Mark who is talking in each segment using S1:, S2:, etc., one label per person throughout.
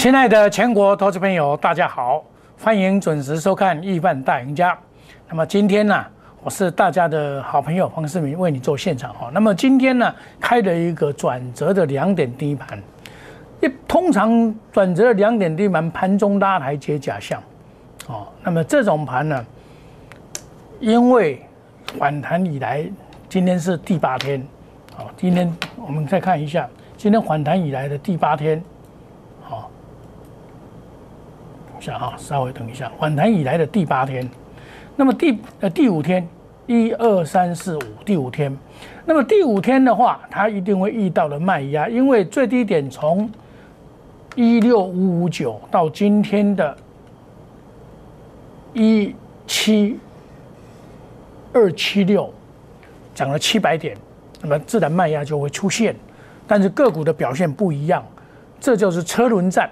S1: 亲爱的全国投资朋友，大家好，欢迎准时收看《亿万大赢家》。那么今天呢，我是大家的好朋友黄世明，为你做现场哈。那么今天呢，开了一个转折的两点低盘，一通常转折的两点低盘，盘中拉抬解假象，哦，那么这种盘呢，因为反弹以来，今天是第八天，好，今天我们再看一下，今天反弹以来的第八天。下哈，稍微等一下，反弹以来的第八天，那么第呃第五天，一二三四五，第五天，那么第五天的话，它一定会遇到了卖压，因为最低点从一六五五九到今天的一七二七六，涨了七百点，那么自然卖压就会出现，但是个股的表现不一样，这就是车轮战。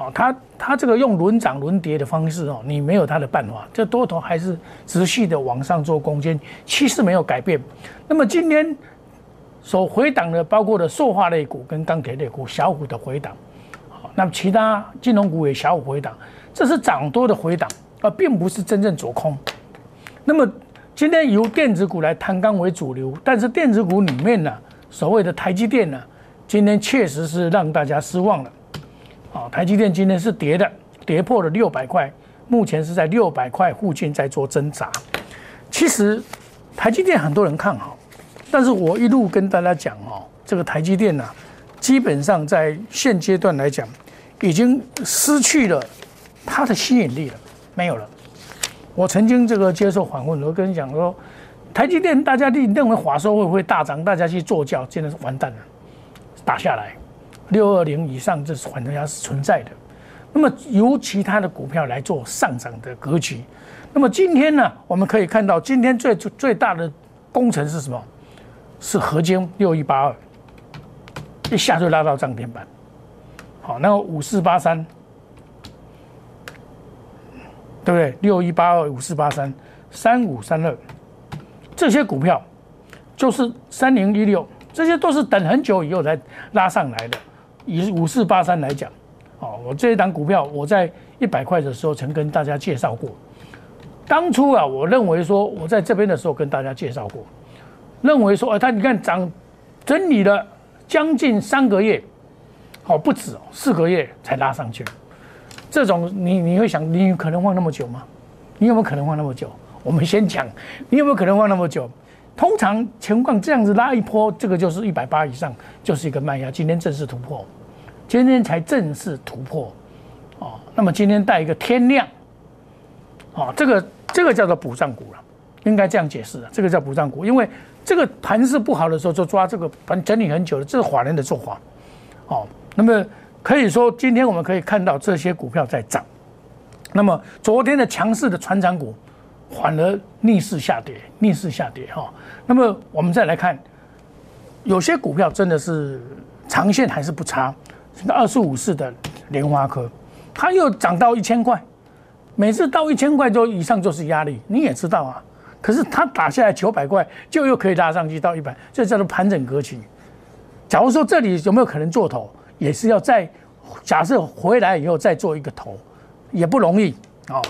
S1: 哦，它它这个用轮涨轮跌的方式哦，你没有它的办法，这多头还是持续的往上做攻坚，趋势没有改变。那么今天所回档的，包括的塑化类股跟钢铁类股小股的回档，好，那么其他金融股也小股回档，这是涨多的回档，而并不是真正走空。那么今天由电子股来弹钢为主流，但是电子股里面呢，所谓的台积电呢，今天确实是让大家失望了。啊，台积电今天是跌的，跌破了六百块，目前是在六百块附近在做挣扎。其实台积电很多人看好，但是我一路跟大家讲哦，这个台积电呢，基本上在现阶段来讲，已经失去了它的吸引力了，没有了。我曾经这个接受访问，我跟你讲说，台积电大家认认为华收会不会大涨，大家去做教，真的是完蛋了，打下来。六二零以上，这是反正压是存在的。那么由其他的股票来做上涨的格局。那么今天呢，我们可以看到今天最最大的工程是什么？是合金六一八二，一下就拉到涨停板。好，那个五四八三，对不对？六一八二五四八三三五三二，这些股票就是三零一六，这些都是等很久以后才拉上来的。以五四八三来讲，哦，我这一档股票我在一百块的时候曾跟大家介绍过。当初啊，我认为说我在这边的时候跟大家介绍过，认为说，哎，它你看涨整理了将近三个月，哦，不止哦，四个月才拉上去。这种你你会想，你可能放那么久吗？你有没有可能放那么久？我们先讲，你有没有可能放那么久？通常情况这样子拉一波，这个就是一百八以上，就是一个卖压。今天正式突破，今天才正式突破，哦，那么今天带一个天亮，哦，这个这个叫做补涨股了，应该这样解释的，这个叫补涨股，因为这个盘势不好的时候就抓这个盘整理很久了，这是华人的做法，哦，那么可以说今天我们可以看到这些股票在涨，那么昨天的强势的船长股。反而逆势下跌，逆势下跌哈。那么我们再来看，有些股票真的是长线还是不差。二十五市的莲花科，它又涨到一千块，每次到一千块就以上就是压力，你也知道啊。可是它打下来九百块，就又可以拉上去到一百，这叫做盘整格局。假如说这里有没有可能做头，也是要再假设回来以后再做一个头，也不容易啊。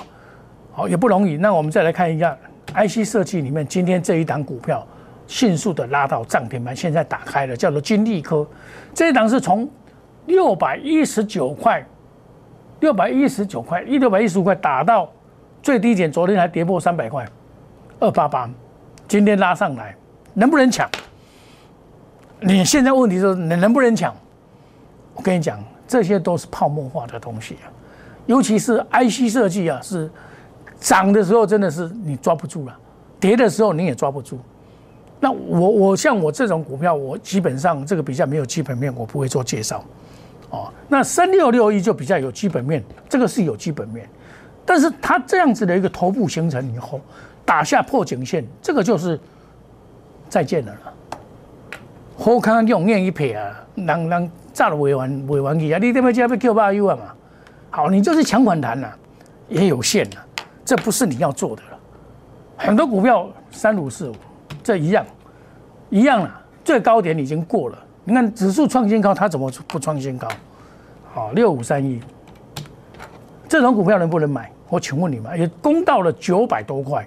S1: 也不容易。那我们再来看一下 IC 设计里面，今天这一档股票迅速的拉到涨停板，现在打开了，叫做金利科。这一档是从六百一十九块，六百一十九块，一六百一十五块打到最低点，昨天还跌破三百块，二八八，今天拉上来，能不能抢？你现在问题是，你能不能抢？我跟你讲，这些都是泡沫化的东西啊，尤其是 IC 设计啊，是。涨的时候真的是你抓不住了，跌的时候你也抓不住。那我我像我这种股票，我基本上这个比较没有基本面，我不会做介绍。哦，那三六六一就比较有基本面，这个是有基本面，但是它这样子的一个头部形成以后，打下破颈线，这个就是再见了了。好看用念一撇啊，人人炸了尾完尾完去啊，你这边就要被 Q 八 U 啊嘛。好，你就是强反弹了，也有限了。这不是你要做的了，很多股票三五四五，这一样，一样了，最高点已经过了。你看指数创新高，它怎么不创新高？好，六五三一，这种股票能不能买？我请问你们，也攻到了九百多块，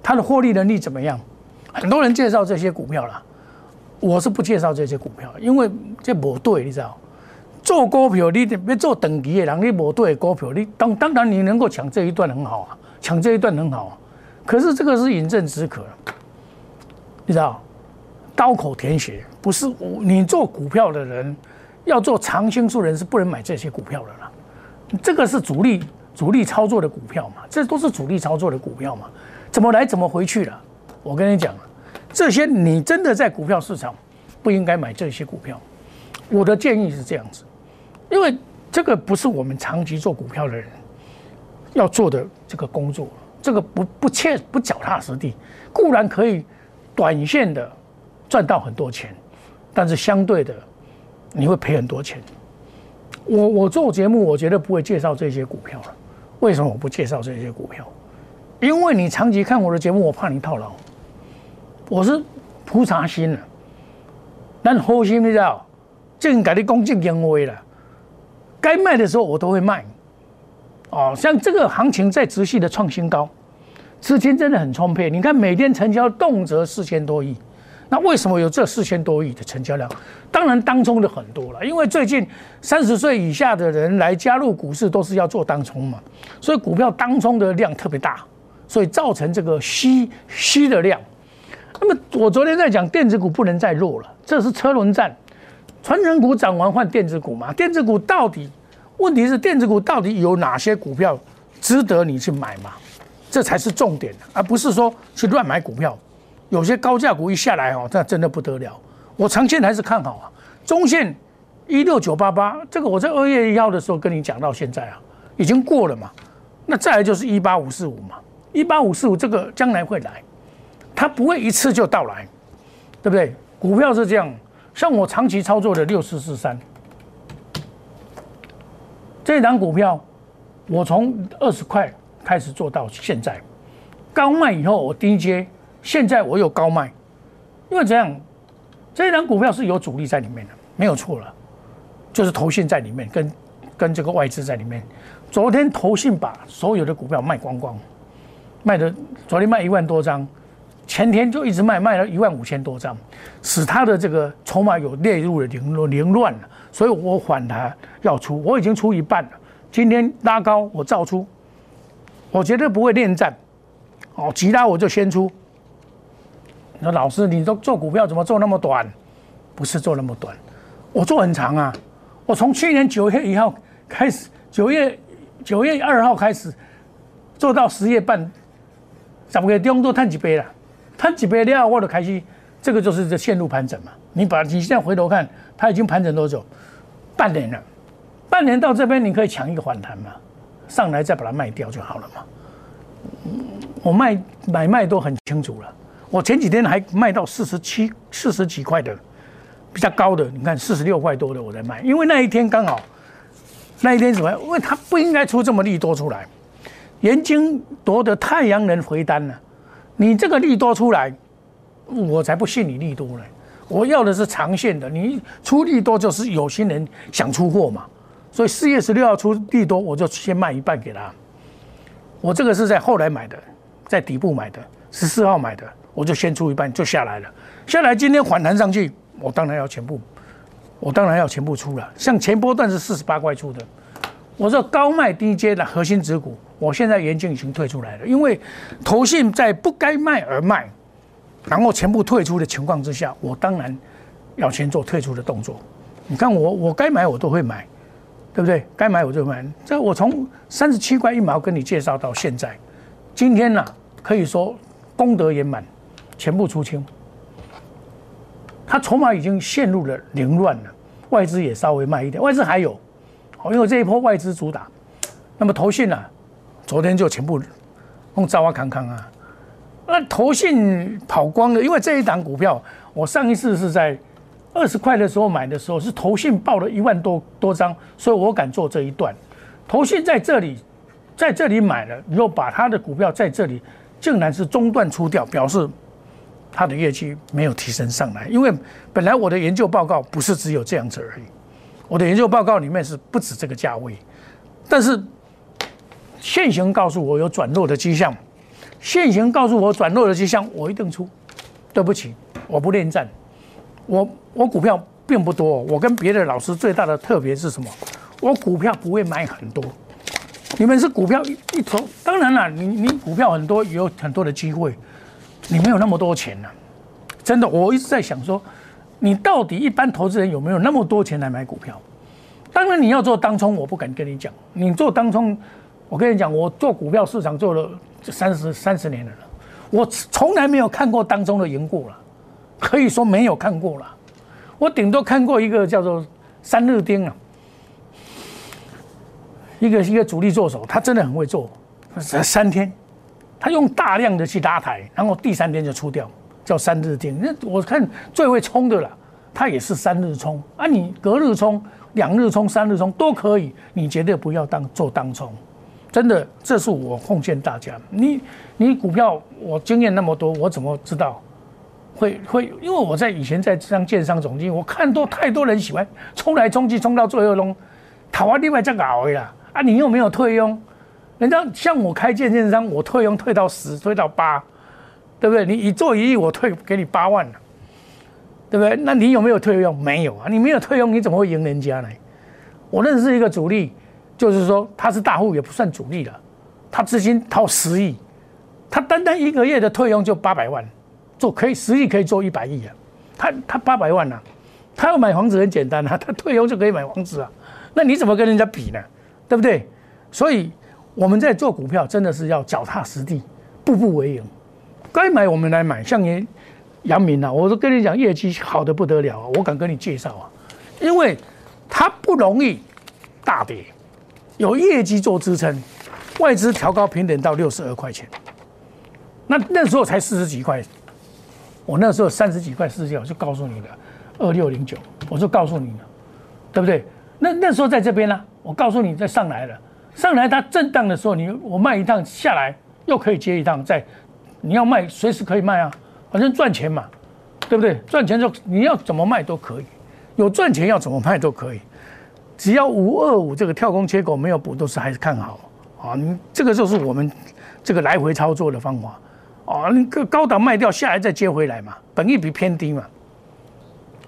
S1: 它的获利能力怎么样？很多人介绍这些股票了，我是不介绍这些股票，因为这不对，你知道？做股票你别做等级的人，你不对股票，你当当然你能够抢这一段很好啊，抢这一段很好。可是这个是饮鸩止渴，你知道？刀口舔血，不是你做股票的人，要做长青树人是不能买这些股票的啦。这个是主力主力操作的股票嘛，这都是主力操作的股票嘛，怎么来怎么回去了。我跟你讲这些你真的在股票市场不应该买这些股票。我的建议是这样子，因为这个不是我们长期做股票的人要做的这个工作，这个不不切不脚踏实地，固然可以短线的。赚到很多钱，但是相对的，你会赔很多钱。我我做节目，我绝对不会介绍这些股票了。为什么我不介绍这些股票？因为你长期看我的节目，我怕你套牢。我是菩萨心了，但核心你知道，正改的恭敬言威了。该卖的时候我都会卖。哦，像这个行情在持续的创新高，资金真的很充沛。你看每天成交动辄四千多亿。那为什么有这四千多亿的成交量？当然当中的很多了，因为最近三十岁以下的人来加入股市都是要做当冲嘛，所以股票当冲的量特别大，所以造成这个吸吸的量。那么我昨天在讲电子股不能再弱了，这是车轮战，传承股涨完换电子股嘛？电子股到底问题是电子股到底有哪些股票值得你去买嘛？这才是重点，而不是说去乱买股票。有些高价股一下来哦，那真的不得了。我长线还是看好啊，中线一六九八八，这个我在二月一号的时候跟你讲到现在啊，已经过了嘛。那再来就是一八五四五嘛，一八五四五这个将来会来，它不会一次就到来，对不对？股票是这样，像我长期操作的六四四三，这档股票我从二十块开始做到现在，高卖以后我低接。现在我有高卖，因为这样，这一档股票是有主力在里面的，没有错了，就是投信在里面，跟跟这个外资在里面。昨天投信把所有的股票卖光光，卖的昨天卖一万多张，前天就一直卖，卖了一万五千多张，使他的这个筹码有列入了凌乱凌乱了，所以我反弹要出，我已经出一半了，今天拉高我照出，我绝对不会恋战，哦，急拉我就先出。说老师，你都做股票怎么做那么短？不是做那么短，我做很长啊！我从去年九月一号开始，九月九月二号开始做到十月半，十个月中都探几倍了，探几倍料，我都开始，这个就是这线路盘整嘛。你把你现在回头看，它已经盘整多久？半年了，半年到这边你可以抢一个反弹嘛，上来再把它卖掉就好了嘛。我卖买卖都很清楚了。我前几天还卖到四十七、四十几块的，比较高的，你看四十六块多的我在卖，因为那一天刚好，那一天什么？因为它不应该出这么利多出来，元金夺得太阳能回单了，你这个利多出来，我才不信你利多呢。我要的是长线的，你出利多就是有心人想出货嘛，所以四月十六号出利多，我就先卖一半给他。我这个是在后来买的，在底部买的，十四号买的。我就先出一半就下来了，下来今天反弹上去，我当然要全部，我当然要全部出了。像前波段是四十八块出的，我说高卖低接的核心指股，我现在研究已经退出来了，因为投信在不该卖而卖，然后全部退出的情况之下，我当然要先做退出的动作。你看我我该买我都会买，对不对？该买我就买。这我从三十七块一毛跟你介绍到现在，今天呢可以说功德圆满。全部出清，他筹码已经陷入了凌乱了，外资也稍微慢一点，外资还有，因为这一波外资主打，那么投信呢，昨天就全部用招啊康康啊，那投信跑光了，因为这一档股票，我上一次是在二十块的时候买的时候，是投信报了一万多多张，所以我敢做这一段，投信在这里，在这里买了，又把他的股票在这里竟然是中断出掉，表示。他的业绩没有提升上来，因为本来我的研究报告不是只有这样子而已，我的研究报告里面是不止这个价位，但是现行告诉我有转弱的迹象，现行告诉我转弱的迹象，我一定出。对不起，我不恋战，我我股票并不多，我跟别的老师最大的特别是什么？我股票不会买很多。你们是股票一一投，当然了，你你股票很多，有很多的机会，你没有那么多钱呢。真的，我一直在想说，你到底一般投资人有没有那么多钱来买股票？当然，你要做当冲，我不敢跟你讲。你做当冲，我跟你讲，我做股票市场做了三十三十年了，我从来没有看过当中的赢过了，可以说没有看过了。我顶多看过一个叫做三日丁啊。一个一个主力做手，他真的很会做，三天，他用大量的去拉抬，然后第三天就出掉，叫三日天。那我看最会冲的了，他也是三日冲啊，你隔日冲、两日冲、三日冲都可以，你绝对不要当做当冲，真的，这是我奉劝大家。你你股票我经验那么多，我怎么知道会会？因为我在以前在当建商总经，我看多太多人喜欢冲来冲去，冲到最后弄，台湾另外再搞回了。啊，你又没有退佣，人家像我开建建商，我退佣退到十，退到八，对不对？你一做一亿，我退给你八万了，对不对？那你有没有退佣？没有啊，你没有退佣，你怎么会赢人家呢？我认识一个主力，就是说他是大户，也不算主力了，他资金掏十亿，他单单一个月的退佣就八百万，做可以十亿可以做一百亿啊，他他八百万呐，他要买房子很简单啊，他退佣就可以买房子啊，那你怎么跟人家比呢？对不对？所以我们在做股票，真的是要脚踏实地，步步为营。该买我们来买，像你杨明啊，我都跟你讲，业绩好的不得了啊，我敢跟你介绍啊，因为它不容易大跌，有业绩做支撑，外资调高平等到六十二块钱，那那时候才四十几块，我那时候三十几块四十几，我就告诉你的二六零九，我就告诉你了，对不对？那那时候在这边呢。我告诉你，再上来了，上来它震荡的时候，你我卖一趟下来，又可以接一趟，在你要卖随时可以卖啊，反正赚钱嘛，对不对？赚钱就你要怎么卖都可以，有赚钱要怎么卖都可以，只要五二五这个跳空缺口没有补，都是还是看好啊。你这个就是我们这个来回操作的方法啊。你个高档卖掉下来再接回来嘛，本益比偏低嘛。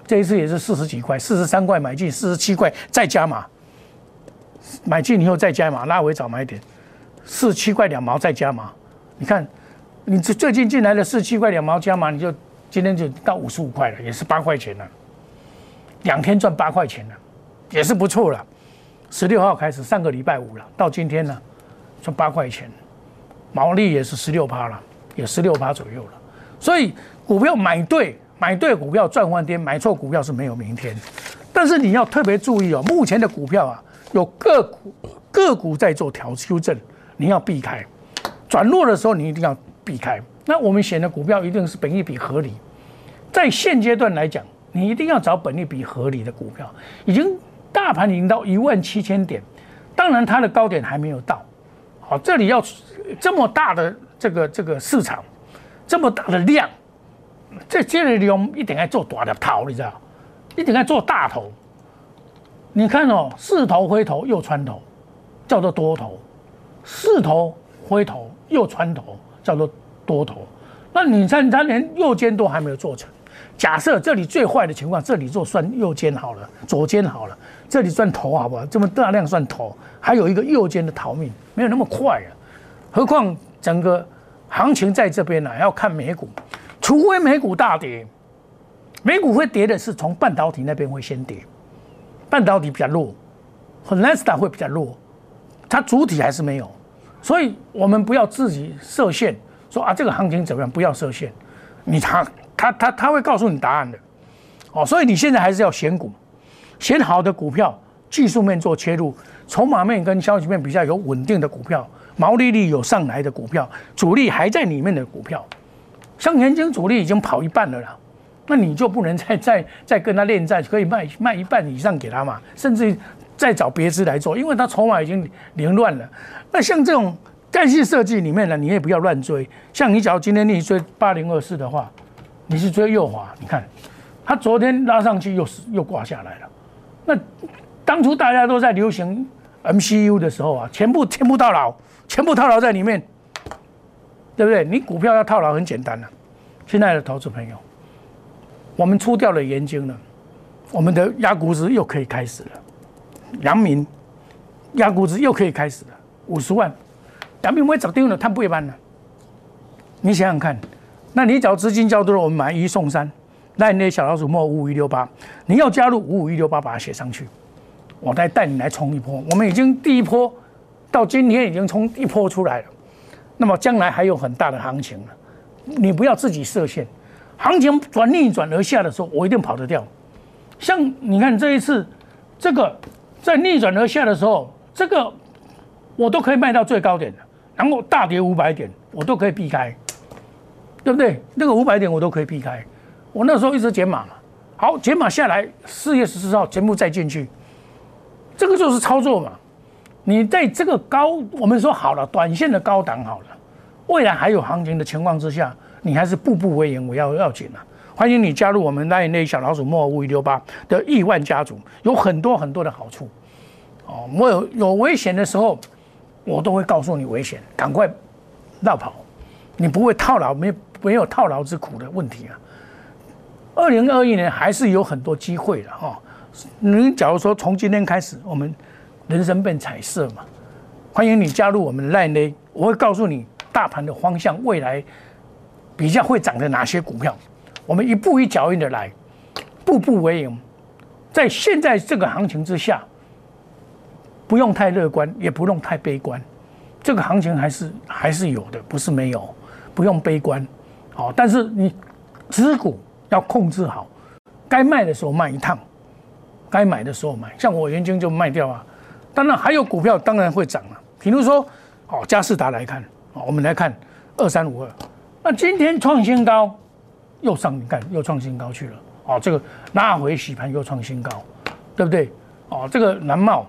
S1: 这一次也是四十几块，四十三块买进，四十七块再加码。买进以后再加码，拉回早买点，四七块两毛再加码。你看，你这最近进来的四七块两毛加码，你就今天就到五十五块了，也是八块钱了。两天赚八块钱了，也是不错了。十六号开始，上个礼拜五了，到今天呢，赚八块钱，毛利也是十六趴了，也十六趴左右了。所以股票买对，买对股票赚翻天，买错股票是没有明天。但是你要特别注意哦，目前的股票啊。有个股个股在做调修正，你要避开转弱的时候，你一定要避开。那我们选的股票一定是本益比合理，在现阶段来讲，你一定要找本益比合理的股票。已经大盘已经到一万七千点，当然它的高点还没有到。好，这里要这么大的这个这个市场，这么大的量，这这里我们一定要做大的头，你知道？一定要做大头。你看哦，四头回头又穿头，叫做多头；四头回头又穿头，叫做多头。那你看，它连右肩都还没有做成。假设这里最坏的情况，这里做算右肩好了，左肩好了，这里算头好不好？这么大量算头，还有一个右肩的逃命，没有那么快啊。何况整个行情在这边呢，要看美股，除非美股大跌，美股会跌的是从半导体那边会先跌。半导体比较弱，和纳斯达会比较弱，它主体还是没有，所以我们不要自己设限，说啊这个行情怎么样？不要设限，你他他他他会告诉你答案的，哦，所以你现在还是要选股，选好的股票，技术面做切入，筹码面跟消息面比较有稳定的股票，毛利率有上来的股票，主力还在里面的股票，像年金主力已经跑一半了啦。那你就不能再再再跟他恋战，可以卖卖一半以上给他嘛，甚至再找别支来做，因为他筹码已经凌乱了。那像这种干系设计里面呢，你也不要乱追。像你假如今天你追八零二四的话，你是追右滑，你看，它昨天拉上去又是又挂下来了。那当初大家都在流行 MCU 的时候啊，全部全部套牢，全部套牢在里面，对不对？你股票要套牢很简单了。亲爱的投资朋友，我们出掉了盐金了，我们的压股值又可以开始了。阳明压股值又可以开始了，五十万，阳明我早定了，他不一般了。你想想看，那你只要资金较多了，我们买一送三。那你那小老鼠莫五五一六八，你要加入五五一六八，把它写上去，我再带你来冲一波。我们已经第一波到今天已经冲一波出来了，那么将来还有很大的行情了。你不要自己设限，行情转逆转而下的时候，我一定跑得掉。像你看这一次，这个在逆转而下的时候，这个我都可以卖到最高点的，然后大跌五百点，我都可以避开，对不对？那个五百点我都可以避开。我那时候一直减码嘛，好减码下来，四月十四号全部再进去，这个就是操作嘛。你在这个高，我们说好了，短线的高档好了，未来还有行情的情况之下，你还是步步为营，我要要紧啊。欢迎你加入我们那那小老鼠莫五一六八的亿万家族，有很多很多的好处。哦，我有有危险的时候，我都会告诉你危险，赶快绕跑，你不会套牢，没没有套牢之苦的问题啊。二零二一年还是有很多机会的哈。你假如说从今天开始，我们人生变彩色嘛，欢迎你加入我们的 Line，我会告诉你大盘的方向，未来比较会涨的哪些股票，我们一步一脚印的来，步步为营。在现在这个行情之下，不用太乐观，也不用太悲观，这个行情还是还是有的，不是没有，不用悲观。好，但是你持股。要控制好，该卖的时候卖一趟，该买的时候买。像我原金就卖掉啊。当然还有股票当然会涨了，比如说哦，嘉士达来看，哦，我们来看二三五二，那今天创新高，又上你看又创新高去了，哦，这个拉回洗盘又创新高，对不对？哦，这个南茂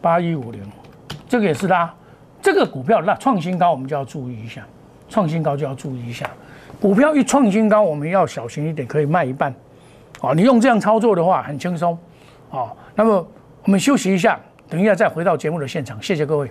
S1: 八一五零，这个也是拉，这个股票那创新高，我们就要注意一下，创新高就要注意一下。股票一创新高，我们要小心一点，可以卖一半。哦，你用这样操作的话很轻松。哦，那么我们休息一下，等一下再回到节目的现场。谢谢各位。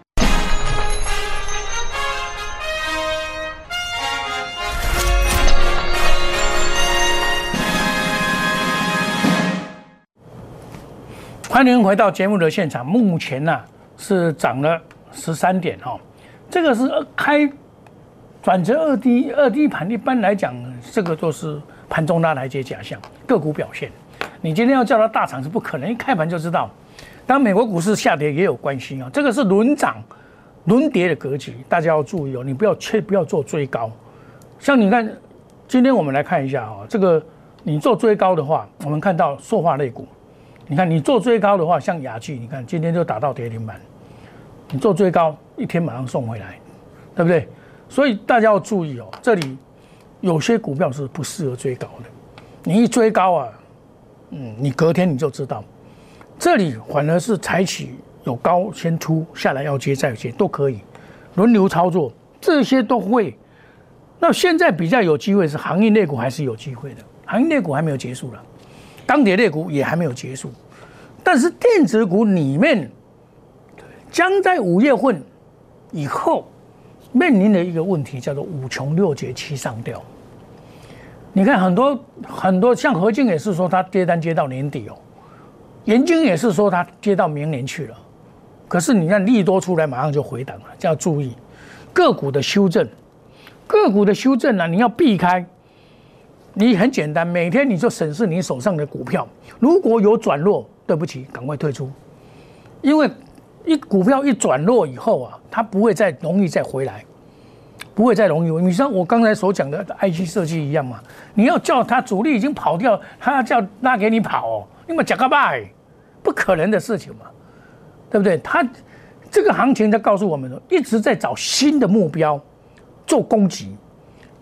S1: 欢迎回到节目的现场。目前呢是涨了十三点哈，这个是开转折二低二低盘。一般来讲，这个都是盘中拉台阶假象，个股表现。你今天要叫它大涨是不可能，一开盘就知道。当，美国股市下跌也有关系啊。这个是轮涨轮跌的格局，大家要注意哦。你不要切不要做追高。像你看，今天我们来看一下哈，这个你做追高的话，我们看到塑化类股。你看，你做最高的话，像雅趣，你看今天就打到跌停板。你做最高，一天马上送回来，对不对？所以大家要注意哦，这里有些股票是不适合追高的。你一追高啊，嗯，你隔天你就知道，这里反而是采取有高先出，下来要接再接都可以，轮流操作，这些都会。那现在比较有机会是行业类股还是有机会的，行业类股还没有结束了。钢铁类股也还没有结束，但是电子股里面将在五月份以后面临的一个问题叫做五穷六绝七上吊。你看很多很多像何静也是说他接单接到年底哦，研经也是说他接到明年去了，可是你看利多出来马上就回档了，就要注意个股的修正，个股的修正呢，你要避开。你很简单，每天你就审视你手上的股票，如果有转弱，对不起，赶快退出，因为一股票一转弱以后啊，它不会再容易再回来，不会再容易。你像我刚才所讲的 IC 设计一样嘛，你要叫它主力已经跑掉，他要叫拉给你跑，哦，你们讲个拜，不可能的事情嘛，对不对？他这个行情在告诉我们，一直在找新的目标做攻击。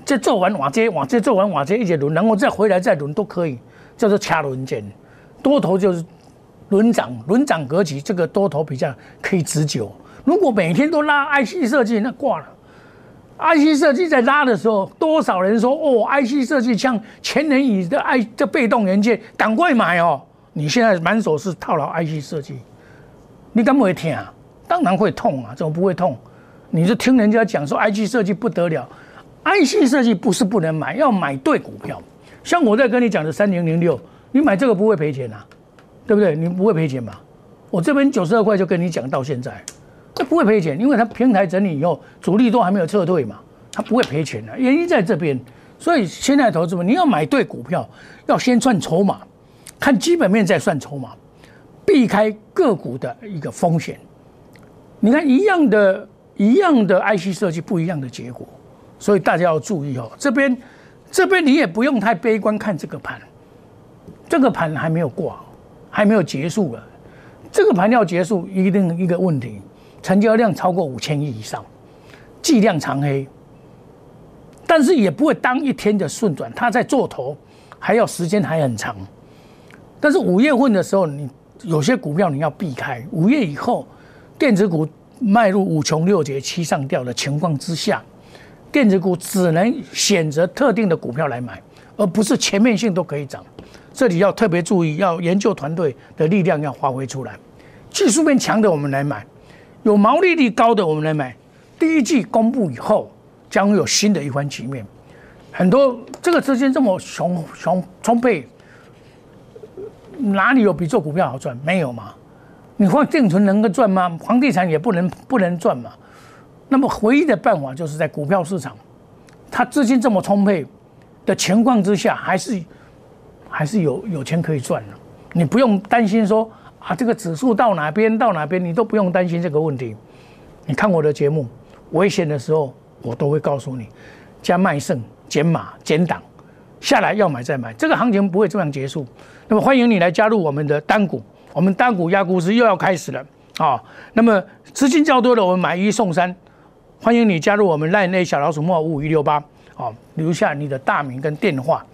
S1: 这做完瓦接瓦接做完瓦接一节轮，然后再回来再轮都可以，叫做掐轮间。多头就是轮涨，轮涨格局，这个多头比较可以持久。如果每天都拉 IC 设计，那挂了。IC 设计在拉的时候，多少人说哦，IC 设计像前年以的 I 这被动元件，赶快买哦！你现在满手是套牢 IC 设计，你敢不会听啊？当然会痛啊，怎么不会痛？你就听人家讲说 IC 设计不得了。IC 设计不是不能买，要买对股票。像我在跟你讲的三零零六，你买这个不会赔钱啊，对不对？你不会赔钱吧？我这边九十二块就跟你讲到现在，这不会赔钱，因为它平台整理以后，主力都还没有撤退嘛，它不会赔钱的。原因在这边，所以现在投资们你要买对股票，要先算筹码，看基本面再算筹码，避开个股的一个风险。你看一样的，一样的 IC 设计，不一样的结果。所以大家要注意哦，这边，这边你也不用太悲观看这个盘，这个盘还没有挂，还没有结束了，这个盘要结束一定一个问题，成交量超过五千亿以上，计量长黑，但是也不会当一天的顺转，它在做头还要时间还很长，但是五月份的时候，你有些股票你要避开，五月以后，电子股迈入五穷六绝七上吊的情况之下。电子股只能选择特定的股票来买，而不是全面性都可以涨。这里要特别注意，要研究团队的力量要发挥出来。技术面强的我们来买，有毛利率高的我们来买。第一季公布以后，将会有新的一番局面。很多这个资金这么雄雄充沛，哪里有比做股票好赚？没有嘛？你放定存能够赚吗？房地产也不能不能赚嘛？那么唯一的办法就是在股票市场，它资金这么充沛的情况之下，还是还是有有钱可以赚的。你不用担心说啊，这个指数到哪边到哪边，你都不用担心这个问题。你看我的节目，危险的时候我都会告诉你，加卖剩、减码、减档，下来要买再买，这个行情不会这样结束。那么欢迎你来加入我们的单股，我们单股压股市又要开始了啊。那么资金较多的，我们买一送三。欢迎你加入我们赖内小老鼠莫五五一六八，好，留下你的大名跟电话。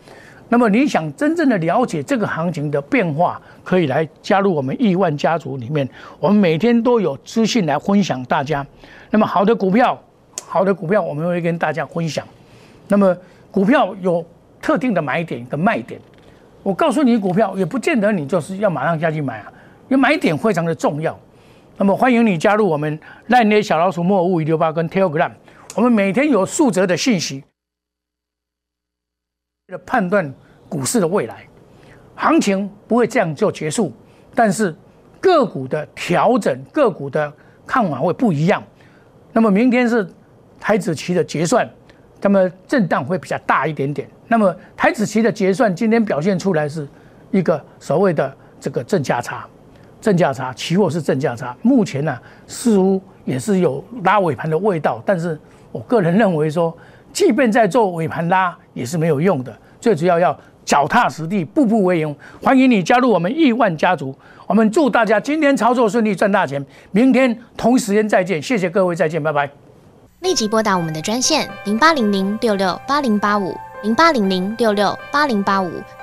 S1: 那么你想真正的了解这个行情的变化，可以来加入我们亿万家族里面。我们每天都有资讯来分享大家。那么好的股票，好的股票我们会跟大家分享。那么股票有特定的买点跟卖点，我告诉你，股票也不见得你就是要马上下去买啊，因为买点非常的重要。那么欢迎你加入我们烂捏小老鼠莫五五六八跟 Telegram，我们每天有数则的信息，的判断股市的未来，行情不会这样就结束，但是个股的调整、个股的看法会不一样。那么明天是台子期的结算，那么震荡会比较大一点点。那么台子期的结算今天表现出来是一个所谓的这个正价差。正价差，期货是正价差。目前呢，似乎也是有拉尾盘的味道。但是我个人认为说，即便在做尾盘拉，也是没有用的。最主要要脚踏实地，步步为营。欢迎你加入我们亿万家族。我们祝大家今天操作顺利，赚大钱。明天同一时间再见，谢谢各位，再见，拜拜。
S2: 立即拨打我们的专线零八零零六六八零八五。零八零零六六八零八五